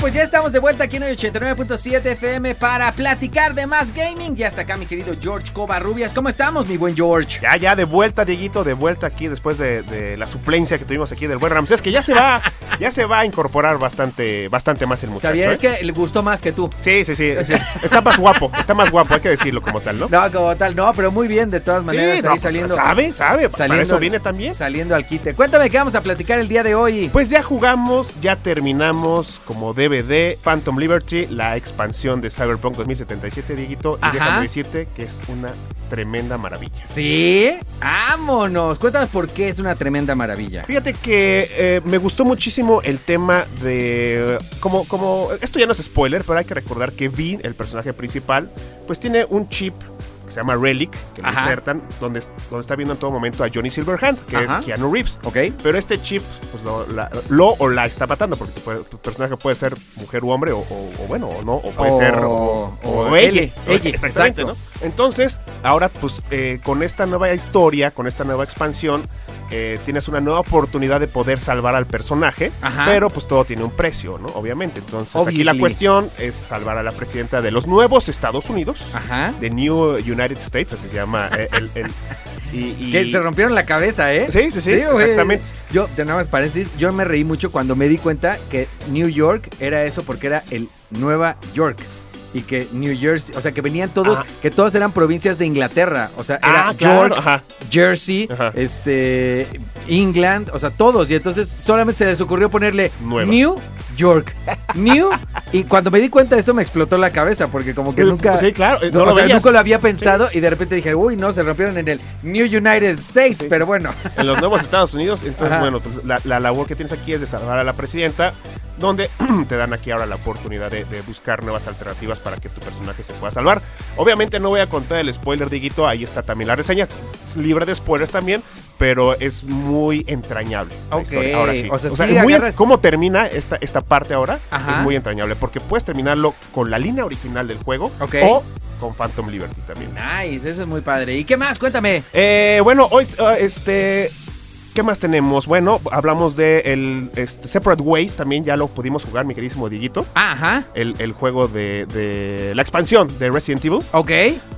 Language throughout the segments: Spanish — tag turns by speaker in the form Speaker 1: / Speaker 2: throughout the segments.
Speaker 1: Pues ya estamos de vuelta aquí en hoy 89.7 FM para platicar de más gaming. Ya está acá mi querido George Covarrubias. ¿Cómo estamos, mi buen George?
Speaker 2: Ya, ya, de vuelta, Dieguito, de vuelta aquí después de, de la suplencia que tuvimos aquí del buen Ramsés, que ya se va, ya se va a incorporar bastante, bastante más el muchacho.
Speaker 1: Está bien,
Speaker 2: ¿eh?
Speaker 1: es que le gustó más que tú.
Speaker 2: Sí, sí, sí, sí. Está más guapo, está más guapo, hay que decirlo como tal, ¿no?
Speaker 1: No, como tal, no, pero muy bien, de todas maneras,
Speaker 2: Sí,
Speaker 1: ahí
Speaker 2: pues,
Speaker 1: saliendo.
Speaker 2: sabe, sabe, para
Speaker 1: saliendo
Speaker 2: eso
Speaker 1: al-
Speaker 2: viene también.
Speaker 1: Saliendo al quite. Cuéntame qué vamos a platicar el día de hoy.
Speaker 2: Pues ya jugamos, ya terminamos como DVD Phantom Liberty, la expansión de Cyberpunk 2077, Dieguito, y
Speaker 1: Ajá.
Speaker 2: déjame decirte que es una tremenda maravilla.
Speaker 1: Sí, vámonos. Cuéntanos por qué es una tremenda maravilla.
Speaker 2: Fíjate que eh, me gustó muchísimo el tema de. Como, como. Esto ya no es spoiler, pero hay que recordar que Vi, el personaje principal, pues tiene un chip que se llama Relic, que
Speaker 1: Ajá.
Speaker 2: insertan, donde, donde está viendo en todo momento a Johnny Silverhand, que
Speaker 1: Ajá.
Speaker 2: es Keanu Reeves.
Speaker 1: ¿Ok?
Speaker 2: Pero este chip, pues lo, la- lo o la está matando, porque tu, tu personaje puede ser mujer u hombre, o, o- o bueno, o no, o puede
Speaker 1: O-
Speaker 2: ser.
Speaker 1: o ella,
Speaker 2: Exactamente,
Speaker 1: exacto.
Speaker 2: ¿no? Entonces, ahora, pues, eh, con esta nueva historia, con esta nueva expansión, eh, tienes una nueva oportunidad de poder salvar al personaje,
Speaker 1: Ajá.
Speaker 2: pero pues todo tiene un precio, ¿no? Obviamente. Entonces, aquí la cuestión es salvar a la presidenta de los nuevos Estados Unidos,
Speaker 1: Ajá.
Speaker 2: de New United States, así se llama. eh, el, el- y, y-
Speaker 1: Que se rompieron la cabeza, ¿eh?
Speaker 2: Sí, sí, sí, exactamente.
Speaker 1: Yo, de nada más paréntesis, yo me reí mucho cuando me di cuenta que New York era eso porque era el Nueva York. Y que New Jersey, o sea, que venían todos,
Speaker 2: Ah.
Speaker 1: que todos eran provincias de Inglaterra. O sea, era
Speaker 2: Ah, claro,
Speaker 1: York,
Speaker 2: ajá.
Speaker 1: Jersey,
Speaker 2: Ajá.
Speaker 1: este, England, o sea, todos. Y entonces solamente se les ocurrió ponerle
Speaker 2: Nueva.
Speaker 1: New York. New. Y cuando me di cuenta de esto me explotó la cabeza porque como que nunca...
Speaker 2: Sí, claro. eh,
Speaker 1: No,
Speaker 2: No, lo
Speaker 1: o sea, nunca lo había pensado y de repente dije, uy, no, se rompieron en el New United States,
Speaker 2: Sí,
Speaker 1: pero bueno.
Speaker 2: en los nuevos Estados Unidos. Entonces,
Speaker 1: Ajá.
Speaker 2: bueno, pues, la, la labor que tienes aquí es de salvar a la presidenta, donde te dan aquí ahora la oportunidad de, de buscar nuevas alternativas para que tu personaje se pueda salvar. Obviamente no voy a contar el spoiler, Diguito, ahí está también la reseña, es libre de spoilers también, pero es muy entrañable. la
Speaker 1: Ok,
Speaker 2: historia, Ahora sí.
Speaker 1: o sea, sí
Speaker 2: muy-
Speaker 1: agarras-
Speaker 2: cómo termina esta, esta parte ahora
Speaker 1: Ajá.
Speaker 2: es muy entrañable, porque puedes terminarlo con la línea original del juego
Speaker 1: Ok.
Speaker 2: o con Phantom Liberty también.
Speaker 1: Nice, eso es muy padre. ¿Y qué más? Cuéntame.
Speaker 2: Eh, bueno, hoy, uh, este. ¿Qué más tenemos? Bueno, hablamos de el este, Separate Ways, también ya lo pudimos jugar, mi queridísimo Diguito.
Speaker 1: Ajá.
Speaker 2: El, el juego de, de la expansión de Resident Evil
Speaker 1: Ok.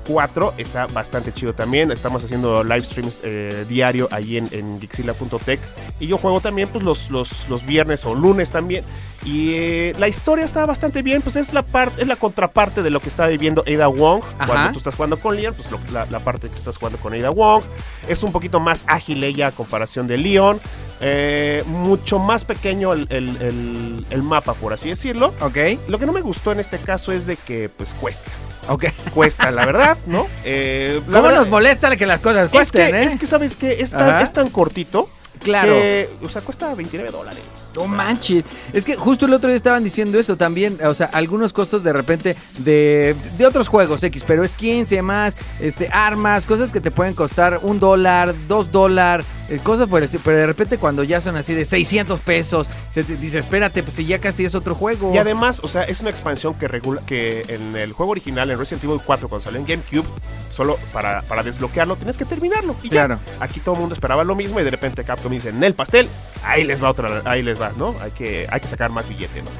Speaker 2: 4 está bastante chido también. Estamos haciendo live streams eh, diario ahí en, en Gixila.tech. Y yo juego también pues los, los, los viernes o lunes también. Y eh, la historia está bastante bien, pues es la parte, es la contraparte de lo que está viviendo Ada Wong.
Speaker 1: Ajá.
Speaker 2: Cuando tú estás jugando con Leon, pues lo- la, la parte que estás jugando con Ada Wong. Es un poquito más ágil ella a comparación de Leon. Eh, mucho más pequeño el, el- el- el mapa, por así decirlo.
Speaker 1: Ok.
Speaker 2: Lo que no me gustó en este caso es de que pues cuesta.
Speaker 1: Ok.
Speaker 2: Cuesta, la verdad, ¿no? Eh, la
Speaker 1: ¿Cómo
Speaker 2: verdad-
Speaker 1: nos molesta que las cosas
Speaker 2: es
Speaker 1: cuesten,
Speaker 2: que, es que, ¿sabes qué? Es tan, es tan cortito
Speaker 1: claro.
Speaker 2: que, o sea, cuesta 29 dólares.
Speaker 1: No
Speaker 2: O sea,
Speaker 1: manches. Es que justo el otro día estaban diciendo eso también. O sea, algunos costos de repente de, de otros juegos X, pero skins y demás, este, armas, cosas que te pueden costar un dólar, dos dólares, eh, cosas por el estilo. Pero de repente cuando ya son así de 600 pesos, se te dice, espérate, pues si ya casi es otro juego.
Speaker 2: Y además, o sea, es una expansión que regula que en el juego original, en Resident Evil 4, cuando salió en GameCube, solo para, para desbloquearlo tienes que terminarlo. Y ya.
Speaker 1: Claro.
Speaker 2: Aquí todo el mundo esperaba lo mismo y de repente Capcom dice, en el pastel, ahí les va otra, ahí les va, ¿no? Hay que, hay que sacar más billete, ¿no?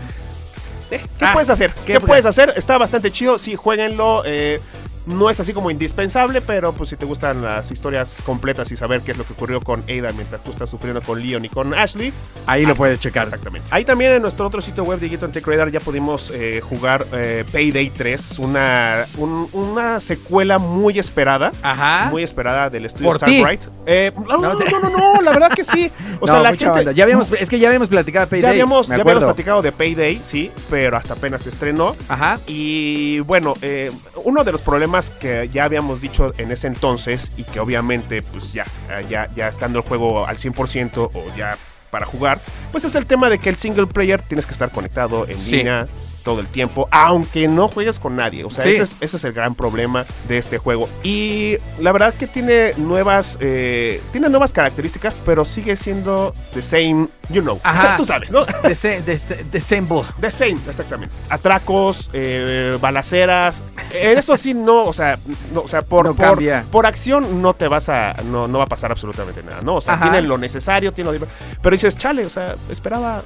Speaker 2: Eh, ¿Qué
Speaker 1: Ah,
Speaker 2: puedes hacer?
Speaker 1: ¿qué
Speaker 2: ¿Qué,
Speaker 1: puede-
Speaker 2: puedes hacer? Está bastante chido, sí, jueguenlo. eh, no es así como indispensable, pero pues si te gustan las historias completas y saber qué es lo que ocurrió con Ada mientras tú estás sufriendo con Leon y con Ashley,
Speaker 1: Ahí lo
Speaker 2: hazlo.
Speaker 1: puedes checar.
Speaker 2: Exactamente. Ahí también en nuestro otro sitio web, Dieguito en Tech Radar, ya pudimos eh, jugar eh, Payday 3, una, un- una secuela muy esperada.
Speaker 1: Ajá.
Speaker 2: Muy esperada del estudio. Starbright. Eh, no,
Speaker 1: No
Speaker 2: no, la verdad que sí. O
Speaker 1: No,
Speaker 2: sea, la
Speaker 1: mucha
Speaker 2: gente.
Speaker 1: Ya habíamos, es que ya habíamos platicado de Payday.
Speaker 2: ya habíamos, ya habíamos platicado de Payday, sí, pero hasta apenas se estrenó.
Speaker 1: Ajá.
Speaker 2: Y bueno, eh, uno de los problemas que ya habíamos dicho en ese entonces y que obviamente pues ya, ya, ya estando el juego al 100% o ya para jugar, pues es el tema de que el single player tienes que estar conectado en
Speaker 1: Sí.
Speaker 2: línea todo el tiempo, aunque no juegues con nadie. O sea,
Speaker 1: Sí.
Speaker 2: ese, es, ese es el gran problema de este juego. Y la verdad que tiene nuevas, eh, tiene nuevas características, pero sigue siendo the same, you know.
Speaker 1: Ajá.
Speaker 2: Tú sabes, ¿no?
Speaker 1: The same, the, the same.
Speaker 2: The same, exactamente. Atracos, eh, balaceras. eh, Eso sí, no, o sea, no, o sea por,
Speaker 1: No
Speaker 2: por, por acción no te vas a. No, no va a pasar absolutamente nada, ¿no? O sea,
Speaker 1: Ajá.
Speaker 2: tienen lo necesario, tienen lo. Pero dices, chale, o sea, esperaba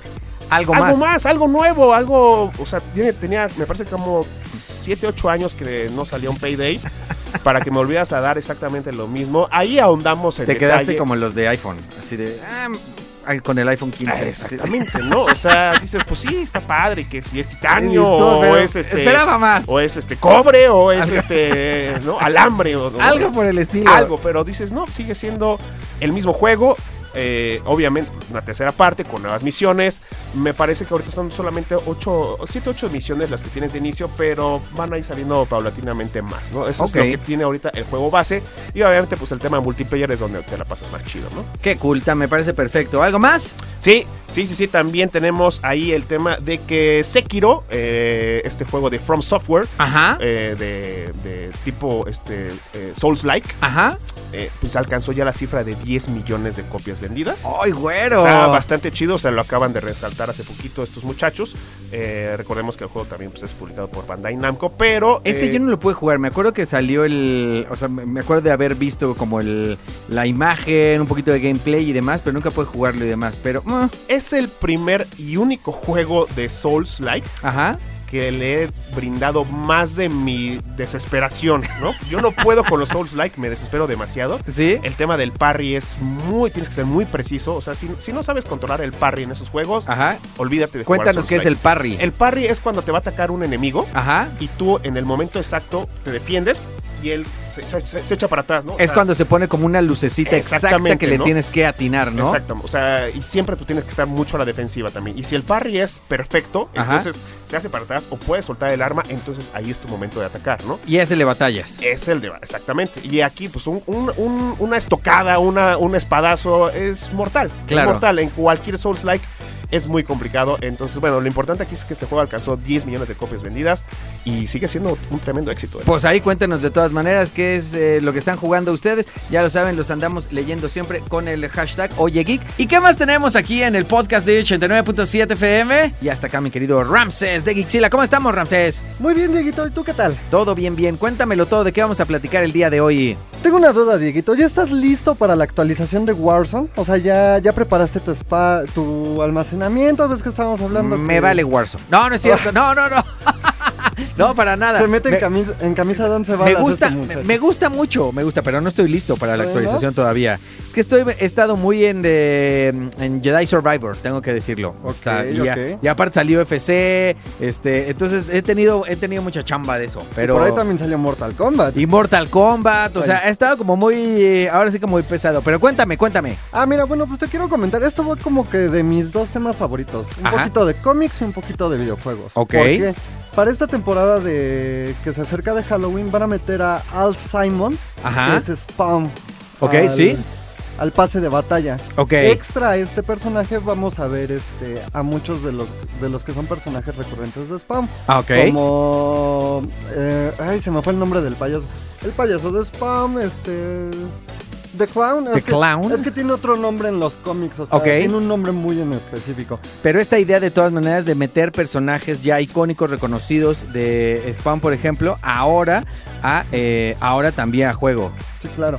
Speaker 1: Algo,
Speaker 2: algo
Speaker 1: más.
Speaker 2: más. algo nuevo, algo. O sea, tiene, tenía, me parece como 7, 8 años que no salía un payday. para que me volvieras a dar exactamente lo mismo. Ahí ahondamos en
Speaker 1: Te quedaste como los de iPhone. Así de. ah, con el iPhone 15.
Speaker 2: Ah, Exactamente, ¿no? O sea, dices, pues sí, está padre, que si es titanio,
Speaker 1: todo,
Speaker 2: o es este.
Speaker 1: Esperaba más.
Speaker 2: O es este cobre, o es
Speaker 1: Algo.
Speaker 2: este. ¿no? Alambre, o-
Speaker 1: Algo por el estilo.
Speaker 2: algo, pero dices, no, sigue siendo el mismo juego. Eh, obviamente, una tercera parte con nuevas misiones. Me parece que ahorita son solamente 8, 7, 8 misiones las que tienes de inicio, pero van a ir saliendo paulatinamente más, ¿no? Eso es lo que tiene ahorita el juego base. Y obviamente, pues el tema multiplayer es donde te la pasas más chido, ¿no?
Speaker 1: Qué culta, me parece perfecto. ¿Algo más?
Speaker 2: Sí, sí, sí, sí. También tenemos ahí el tema de que Sekiro, eh, este juego de From Software,
Speaker 1: Ajá.
Speaker 2: eh, de, de tipo este, Souls-like,
Speaker 1: Ajá.
Speaker 2: pues alcanzó ya la cifra de 10 millones de copias vendidas.
Speaker 1: ¡Ay, güero!
Speaker 2: Está bastante chido, o sea, lo acaban de resaltar hace poquito estos muchachos. Eh, recordemos que el juego también pues, es publicado por Bandai Namco, pero...
Speaker 1: Ese
Speaker 2: eh,
Speaker 1: yo no lo pude jugar. Me acuerdo que salió el. O sea, me me acuerdo de haber visto como el la imagen, un poquito de gameplay y demás, pero nunca pude jugarlo y demás. Pero. mm,
Speaker 2: es el primer y único juego de Souls-like
Speaker 1: ajá.
Speaker 2: Que le he brindado más de mi desesperación, ¿no? Yo no puedo con los Souls-like, me desespero demasiado.
Speaker 1: ¿Sí?
Speaker 2: El tema del parry es muy, tienes que ser muy preciso. O sea, si, si no sabes controlar el parry en esos juegos,
Speaker 1: Ajá.
Speaker 2: olvídate de
Speaker 1: Cuéntanos
Speaker 2: jugar
Speaker 1: qué es el parry.
Speaker 2: El parry es cuando te va a atacar un enemigo
Speaker 1: Ajá.
Speaker 2: y tú en el momento exacto te defiendes y él se, se- se echa para atrás, ¿no? O
Speaker 1: Es
Speaker 2: sea,
Speaker 1: cuando se pone como una lucecita exacta
Speaker 2: Exactamente,
Speaker 1: que le
Speaker 2: ¿no?
Speaker 1: tienes que atinar, ¿no?
Speaker 2: Exacto, o sea, y siempre tú tienes que estar mucho a la defensiva también. Y si el parry es perfecto,
Speaker 1: Ajá.
Speaker 2: entonces se hace para atrás o puedes soltar el arma, entonces ahí es tu momento de atacar, ¿no?
Speaker 1: Y ese le batallas.
Speaker 2: Es el de exactamente. Y aquí, pues, un- un- un- una estocada, una, un espadazo es mortal.
Speaker 1: Claro.
Speaker 2: Es mortal. En cualquier Souls-like es muy complicado. Entonces, bueno, lo importante aquí es que este juego alcanzó 10 millones de copias vendidas y sigue siendo un tremendo éxito. ¿eh?
Speaker 1: Pues ahí cuéntenos de todas maneras qué es eh, lo que están jugando ustedes. Ya lo saben, los andamos leyendo siempre con el hashtag OyeGeek. ¿Y qué más tenemos aquí en el podcast de 89.7 FM? Y hasta acá mi querido Ramses de Geekzilla. ¿Cómo estamos, Ramses?
Speaker 3: Muy bien, Dieguito, ¿y tú qué tal?
Speaker 1: Todo bien, bien. Cuéntamelo todo de qué vamos a platicar el día de hoy.
Speaker 3: Tengo una duda, Dieguito. ¿Ya estás listo para la actualización de Warzone? O sea, ¿ya, ya preparaste tu spa, tu ¿Ves que estábamos hablando?
Speaker 1: Me
Speaker 3: que
Speaker 1: vale Warzone. No, no es cierto. No, no, no. No, para nada.
Speaker 3: Se mete en,
Speaker 1: Me-
Speaker 3: camisa, en camisa de once
Speaker 1: Me
Speaker 3: balas
Speaker 1: gusta,
Speaker 3: este
Speaker 1: me,
Speaker 3: muchacho.
Speaker 1: me gusta mucho, me gusta, pero no estoy listo para la actualización todavía. Es que estoy, he estado muy en, de, en Jedi Survivor, tengo que decirlo.
Speaker 3: Ok,
Speaker 1: Está- y, ya-
Speaker 3: ok.
Speaker 1: y aparte salió FC, este, entonces he tenido, he tenido mucha chamba de eso. Pero
Speaker 3: Por ahí también salió Mortal Kombat.
Speaker 1: y Mortal Kombat, o
Speaker 3: Ay.
Speaker 1: sea, ha estado como muy, eh, ahora sí como muy pesado. Pero cuéntame, cuéntame.
Speaker 3: Ah, mira, bueno, pues te quiero comentar. Esto va como que de mis dos temas favoritos. Un
Speaker 1: Ajá.
Speaker 3: poquito de cómics y un poquito de videojuegos.
Speaker 1: Ok.
Speaker 3: Porque para esta temporada de que se acerca de Halloween van a meter a Al Simons,
Speaker 1: Ajá.
Speaker 3: que es Spawn.
Speaker 1: Ok,
Speaker 3: al-
Speaker 1: sí.
Speaker 3: Al pase de batalla.
Speaker 1: Ok.
Speaker 3: Extra a este personaje vamos a ver este a muchos de los de los que son personajes recurrentes de Spawn.
Speaker 1: Ah, ok.
Speaker 3: Como eh, ay, se me fue el nombre del payaso. El payaso de Spawn, este The Clown.
Speaker 1: The
Speaker 3: es que-
Speaker 1: Clown.
Speaker 3: es que tiene otro nombre en los cómics, o sea, tiene un nombre muy en específico.
Speaker 1: Pero esta idea de todas maneras de meter personajes ya icónicos, reconocidos de Spawn, por ejemplo, ahora, a, eh, ahora también a juego.
Speaker 3: Sí, claro.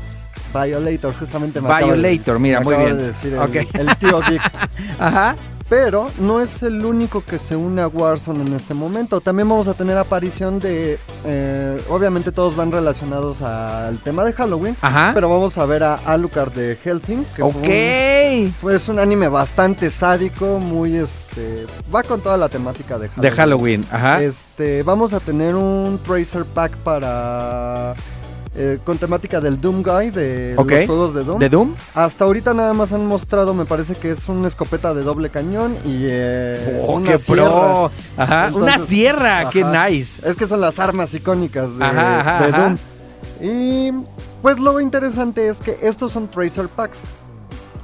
Speaker 3: Violator, justamente me de-
Speaker 1: Violator, mira,
Speaker 3: me
Speaker 1: muy bien.
Speaker 3: de decir el,
Speaker 1: Ok.
Speaker 3: el tío Geek.
Speaker 1: Ajá.
Speaker 3: Pero no es el único que se une a Warzone en este momento. También vamos a tener aparición de. eh, obviamente todos van relacionados al tema de Halloween.
Speaker 1: Ajá.
Speaker 3: Pero vamos a ver a Alucard de Helsing. Que fue un-
Speaker 1: ok.
Speaker 3: Fue, es un anime bastante sádico, muy este. Va con toda la temática de Halloween.
Speaker 1: De Halloween. Ajá.
Speaker 3: Este, vamos a tener un Tracer Pack para. Eh, con temática del Doom Guy de los juegos de Doom.
Speaker 1: ¿De Doom?
Speaker 3: Hasta ahorita nada más han mostrado, me parece que es una escopeta de doble cañón y eh,
Speaker 1: Oh,
Speaker 3: una
Speaker 1: qué
Speaker 3: sierra.
Speaker 1: pro. Ajá. una sierra. Qué nice.
Speaker 3: Es que son las armas icónicas de,
Speaker 1: Ajá, ajá,
Speaker 3: de
Speaker 1: ajá.
Speaker 3: Doom. Y pues lo interesante es que estos son Tracer Packs.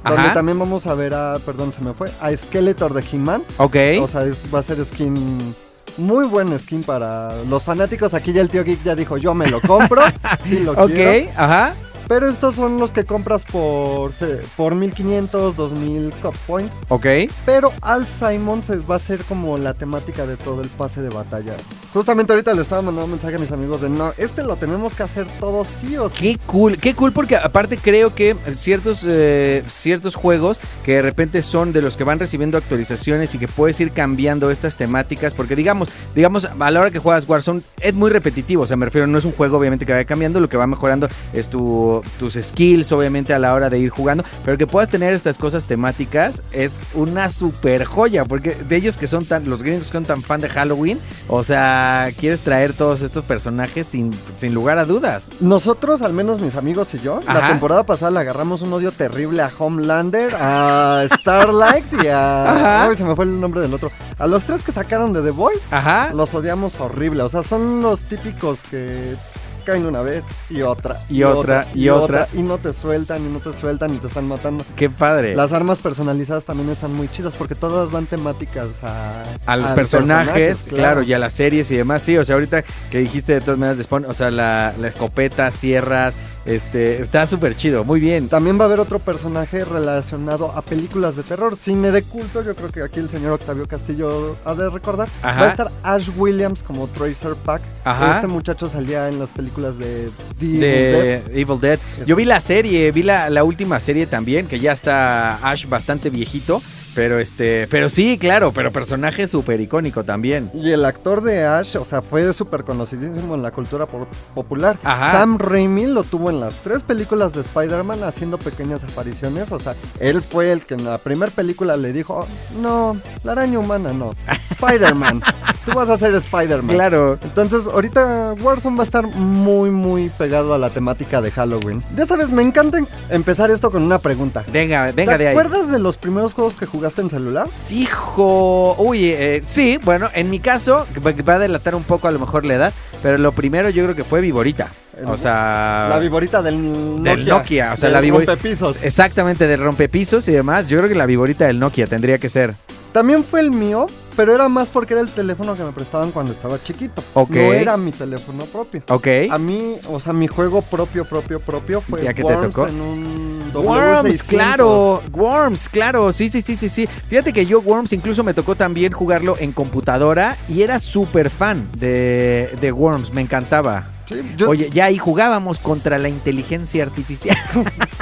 Speaker 3: donde
Speaker 1: Ajá.
Speaker 3: también vamos a ver a, perdón, se me fue, a Skeletor de He-Man.
Speaker 1: Ok.
Speaker 3: O sea, es- va a ser skin, muy buen skin para los fanáticos. Aquí ya el tío Geek ya dijo, yo me lo compro, sí lo
Speaker 1: ok,
Speaker 3: quiero.
Speaker 1: ajá.
Speaker 3: Pero estos son los que compras por, por 1500, 2000 cut points.
Speaker 1: Ok.
Speaker 3: Pero Al Simon se va a ser como la temática de todo el pase de batalla. Justamente ahorita le estaba mandando un mensaje a mis amigos de no, este lo tenemos que hacer todos sí o sí.
Speaker 1: Qué cool, qué cool porque aparte creo que ciertos, eh, ciertos juegos que de repente son de los que van recibiendo actualizaciones y que puedes ir cambiando estas temáticas porque digamos, digamos a la hora que juegas Warzone es muy repetitivo, o sea me refiero, no es un juego obviamente que vaya cambiando, lo que va mejorando es tu, tus skills obviamente a la hora de ir jugando, pero que puedas tener estas cosas temáticas es una super joya porque de ellos que son tan, los gringos que son tan fan de Halloween, o sea, quieres traer todos estos personajes sin, sin lugar a dudas.
Speaker 3: Nosotros, al menos mis amigos y yo,
Speaker 1: Ajá.
Speaker 3: la temporada pasada le agarramos un odio terrible a Homelander, a Starlight y a...
Speaker 1: Ajá.
Speaker 3: Ay, se me fue el nombre del otro. A los tres que sacaron de The Voice,
Speaker 1: Ajá.
Speaker 3: los odiamos horrible. O sea, son los típicos que caen una vez y otra.
Speaker 1: Y otra, y otra.
Speaker 3: Y no te sueltan, y no te sueltan, y te están matando.
Speaker 1: Qué padre.
Speaker 3: Las armas personalizadas también están muy chidas porque todas van temáticas a,
Speaker 1: a los personajes,
Speaker 3: personaje,
Speaker 1: claro. y a las series y demás. Sí, o sea, ahorita que dijiste de todas maneras de Spawn, o sea, la, la escopeta, sierras, este, está súper chido, muy bien.
Speaker 3: También va a haber otro personaje relacionado a películas de terror, cine de culto. Yo creo que aquí el señor Octavio Castillo ha de recordar.
Speaker 1: Ajá.
Speaker 3: Va a estar Ash Williams como Tracer Pack.
Speaker 1: Ajá.
Speaker 3: Este muchacho salía en las películas de The Evil
Speaker 1: De
Speaker 3: Dead.
Speaker 1: Evil Dead. Yo vi la serie, vi la, la última serie también, que ya está Ash bastante viejito. Pero este, pero sí, claro, pero personaje súper icónico también.
Speaker 3: Y el actor de Ash, o sea, fue súper conocidísimo en la cultura popular.
Speaker 1: Ajá.
Speaker 3: Sam Raimi lo tuvo en las tres películas de Spider-Man haciendo pequeñas apariciones. O sea, él fue el que en la primera película le dijo, "Oh, no, la araña humana no, Spider-Man, tú vas a ser Spider-Man.
Speaker 1: Claro.
Speaker 3: Entonces, ahorita Warzone va a estar muy, muy pegado a la temática de Halloween. Ya sabes, me encanta empezar esto con una pregunta.
Speaker 1: Venga, venga
Speaker 3: ¿Te
Speaker 1: de ahí.
Speaker 3: acuerdas de los primeros juegos que jugaste en celular?
Speaker 1: Hijo, uy, eh, sí, bueno, en mi caso, va va a delatar un poco a lo mejor la edad, pero lo primero yo creo que fue Viborita.
Speaker 3: El-
Speaker 1: O sea,
Speaker 3: La viborita del Nokia.
Speaker 1: Del Nokia, o sea,
Speaker 3: del
Speaker 1: la viborita.
Speaker 3: rompepisos.
Speaker 1: Exactamente, del rompepisos y demás. Yo creo que la viborita del Nokia tendría que ser.
Speaker 3: También fue el mío, pero era más porque era el teléfono que me prestaban cuando estaba chiquito. No era mi teléfono propio.
Speaker 1: Ok.
Speaker 3: A mí, o sea, mi juego propio, propio, propio fue
Speaker 1: Ya que te
Speaker 3: Worms
Speaker 1: tocó.
Speaker 3: en un
Speaker 1: Worms,
Speaker 3: W600.
Speaker 1: claro, Worms, claro, sí, sí, sí, sí, sí. Fíjate que yo Worms incluso me tocó también jugarlo en computadora y era súper fan de, de Worms, me encantaba.
Speaker 3: Sí, yo-
Speaker 1: Oye, ya ahí jugábamos contra la inteligencia artificial.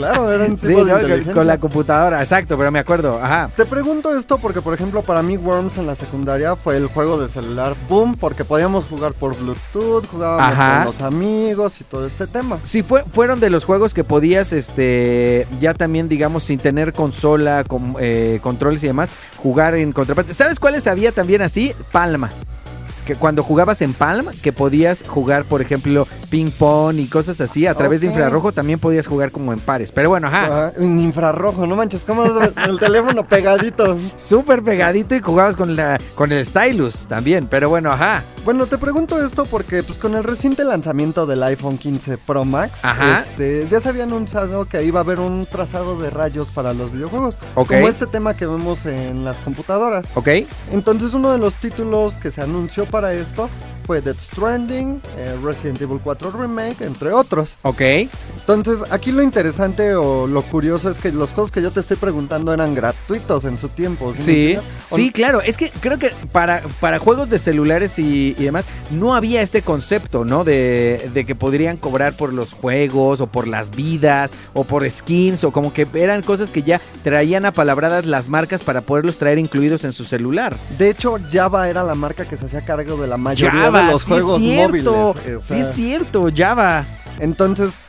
Speaker 3: claro, era un tipo
Speaker 1: Sí,
Speaker 3: de
Speaker 1: ¿no? Con- la computadora, exacto, pero me acuerdo, ajá.
Speaker 3: Te pregunto esto porque, por ejemplo, para mí Worms en la secundaria fue el juego de celular boom porque podíamos jugar por Bluetooth, jugábamos
Speaker 1: Ajá.
Speaker 3: con los amigos y todo este tema.
Speaker 1: Sí, fue, fueron de los juegos que podías, este, ya también, digamos, sin tener consola, con, eh, controles y demás, jugar en contraparte. ¿Sabes cuáles había también así? Palma. Que cuando jugabas en Palm, que podías jugar, por ejemplo, ping pong y cosas así, a través de infrarrojo también podías jugar como en pares. Pero bueno, ajá,
Speaker 3: Ajá, en infrarrojo, no manches, ¿cómo el teléfono pegadito?
Speaker 1: súper pegadito y jugabas con, la, con el stylus también. Pero bueno, ajá.
Speaker 3: Bueno, te pregunto esto porque pues con el reciente lanzamiento del iPhone 15 Pro Max,
Speaker 1: Ajá.
Speaker 3: este, ya se había anunciado que iba a haber un trazado de rayos para los videojuegos,
Speaker 1: Ok.
Speaker 3: como este tema que vemos en las computadoras.
Speaker 1: ¿Ok?
Speaker 3: Entonces uno de los títulos que se anunció para esto fue Death Stranding, eh, Resident Evil 4 Remake, entre otros.
Speaker 1: ¿Ok?
Speaker 3: Entonces aquí lo interesante o lo curioso es que los juegos que yo te estoy preguntando eran gratuitos en su tiempo.
Speaker 1: Sí, sí, claro. Es que creo que para, para juegos de celulares y, y demás, no había este concepto, ¿no? De, de que podrían cobrar por los juegos o por las vidas o por skins o como que eran cosas que ya traían apalabradas las marcas para poderlos traer incluidos en su celular.
Speaker 3: De hecho, Java era la marca que se hacía cargo de la mayoría
Speaker 1: Java,
Speaker 3: de los
Speaker 1: sí
Speaker 3: juegos
Speaker 1: es cierto.
Speaker 3: móviles.
Speaker 1: sí es cierto, Java.
Speaker 3: Entonces,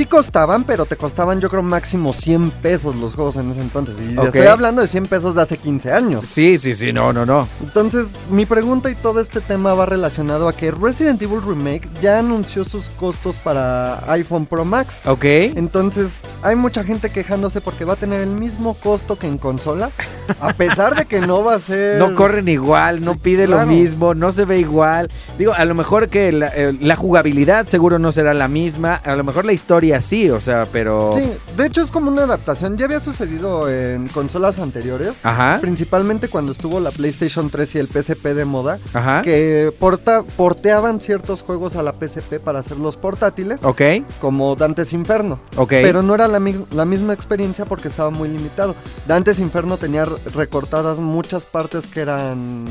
Speaker 3: sí costaban, pero te costaban yo creo máximo 100 pesos los juegos en ese entonces. Y estoy hablando de 100 pesos de hace 15 años.
Speaker 1: Sí, sí, sí, no, no, no.
Speaker 3: Entonces, mi pregunta y todo este tema va relacionado a que Resident Evil Remake ya anunció sus costos para iPhone Pro Max.
Speaker 1: Ok.
Speaker 3: Entonces, hay mucha gente quejándose porque va a tener el mismo costo que en consolas, a pesar de que no va a ser...
Speaker 1: No corren igual, no
Speaker 3: Sí,
Speaker 1: pide lo mismo, no se ve igual. Digo, a lo mejor que la, eh, la jugabilidad seguro no será la misma, a lo mejor la historia historia sí, o sea, pero...
Speaker 3: Sí, de hecho es como una adaptación. Ya había sucedido en consolas anteriores.
Speaker 1: Ajá,
Speaker 3: Principalmente cuando estuvo la PlayStation 3 y el PSP de moda.
Speaker 1: ajá.
Speaker 3: Que porta- porteaban ciertos juegos a la PSP para hacerlos portátiles.
Speaker 1: Ok,
Speaker 3: Como Dantes Inferno.
Speaker 1: ok.
Speaker 3: Pero no era la, mi- la misma experiencia porque estaba muy limitado. Dantes Inferno tenía recortadas muchas partes que eran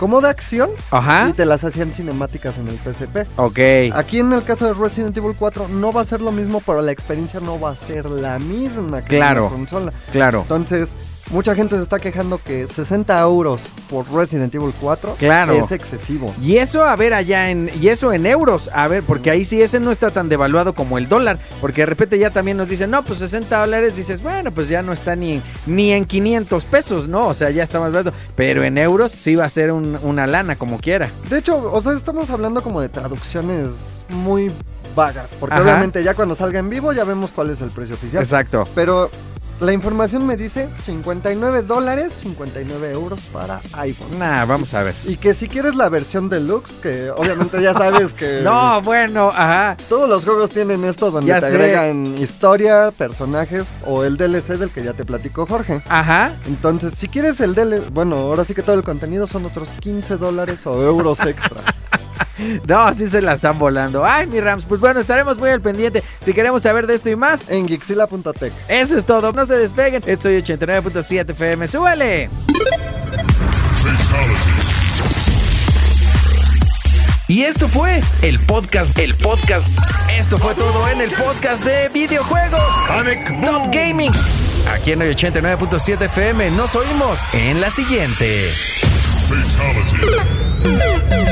Speaker 3: como de acción
Speaker 1: Ajá,
Speaker 3: y te las hacían cinemáticas en el PSP.
Speaker 1: ok.
Speaker 3: Aquí en el caso de Resident Evil 4 no va a ser lo mismo, pero la experiencia no va a ser la misma que
Speaker 1: Claro.
Speaker 3: en la consola.
Speaker 1: Claro.
Speaker 3: Entonces, mucha gente se está quejando que 60 euros por Resident Evil 4
Speaker 1: Claro.
Speaker 3: es excesivo.
Speaker 1: Y eso, a ver, allá en. Y eso en euros. A ver, porque ahí sí ese no está tan devaluado como el dólar. Porque de repente ya también nos dicen, no, pues 60 dólares. Dices, bueno, pues ya no está ni en, ni en 500 pesos, ¿no? O sea, ya está más barato. Pero en euros sí va a ser un- una lana, como quiera.
Speaker 3: De hecho, o sea, estamos hablando como de traducciones muy vagas, porque
Speaker 1: Ajá.
Speaker 3: obviamente ya cuando salga en vivo ya vemos cuál es el precio oficial.
Speaker 1: Exacto.
Speaker 3: Pero la información me dice 59 dólares, 59 euros para iPhone.
Speaker 1: Nah, vamos a ver.
Speaker 3: Y que si quieres la versión deluxe, que obviamente ya sabes que
Speaker 1: No, bueno, ajá.
Speaker 3: todos los juegos tienen esto donde
Speaker 1: Ya
Speaker 3: te
Speaker 1: sé.
Speaker 3: agregan historia, personajes o el DLC del que ya te platicó Jorge.
Speaker 1: Ajá.
Speaker 3: Entonces, si quieres el DLC, bueno, ahora sí que todo el contenido son otros 15 dólares o euros extra.
Speaker 1: No, así se la están volando. Ay, mi Rams. Pues bueno, estaremos muy al pendiente. Si queremos saber de esto y más,
Speaker 3: en Gixila.tech.
Speaker 1: eso es todo. No se despeguen. Esto soy 89.7 FM. ¡Súbele!
Speaker 4: Y esto fue el podcast, el podcast. Esto fue todo en el podcast de videojuegos. Top Gaming. Aquí en el 89.7 FM nos oímos en la siguiente.
Speaker 5: Fatality.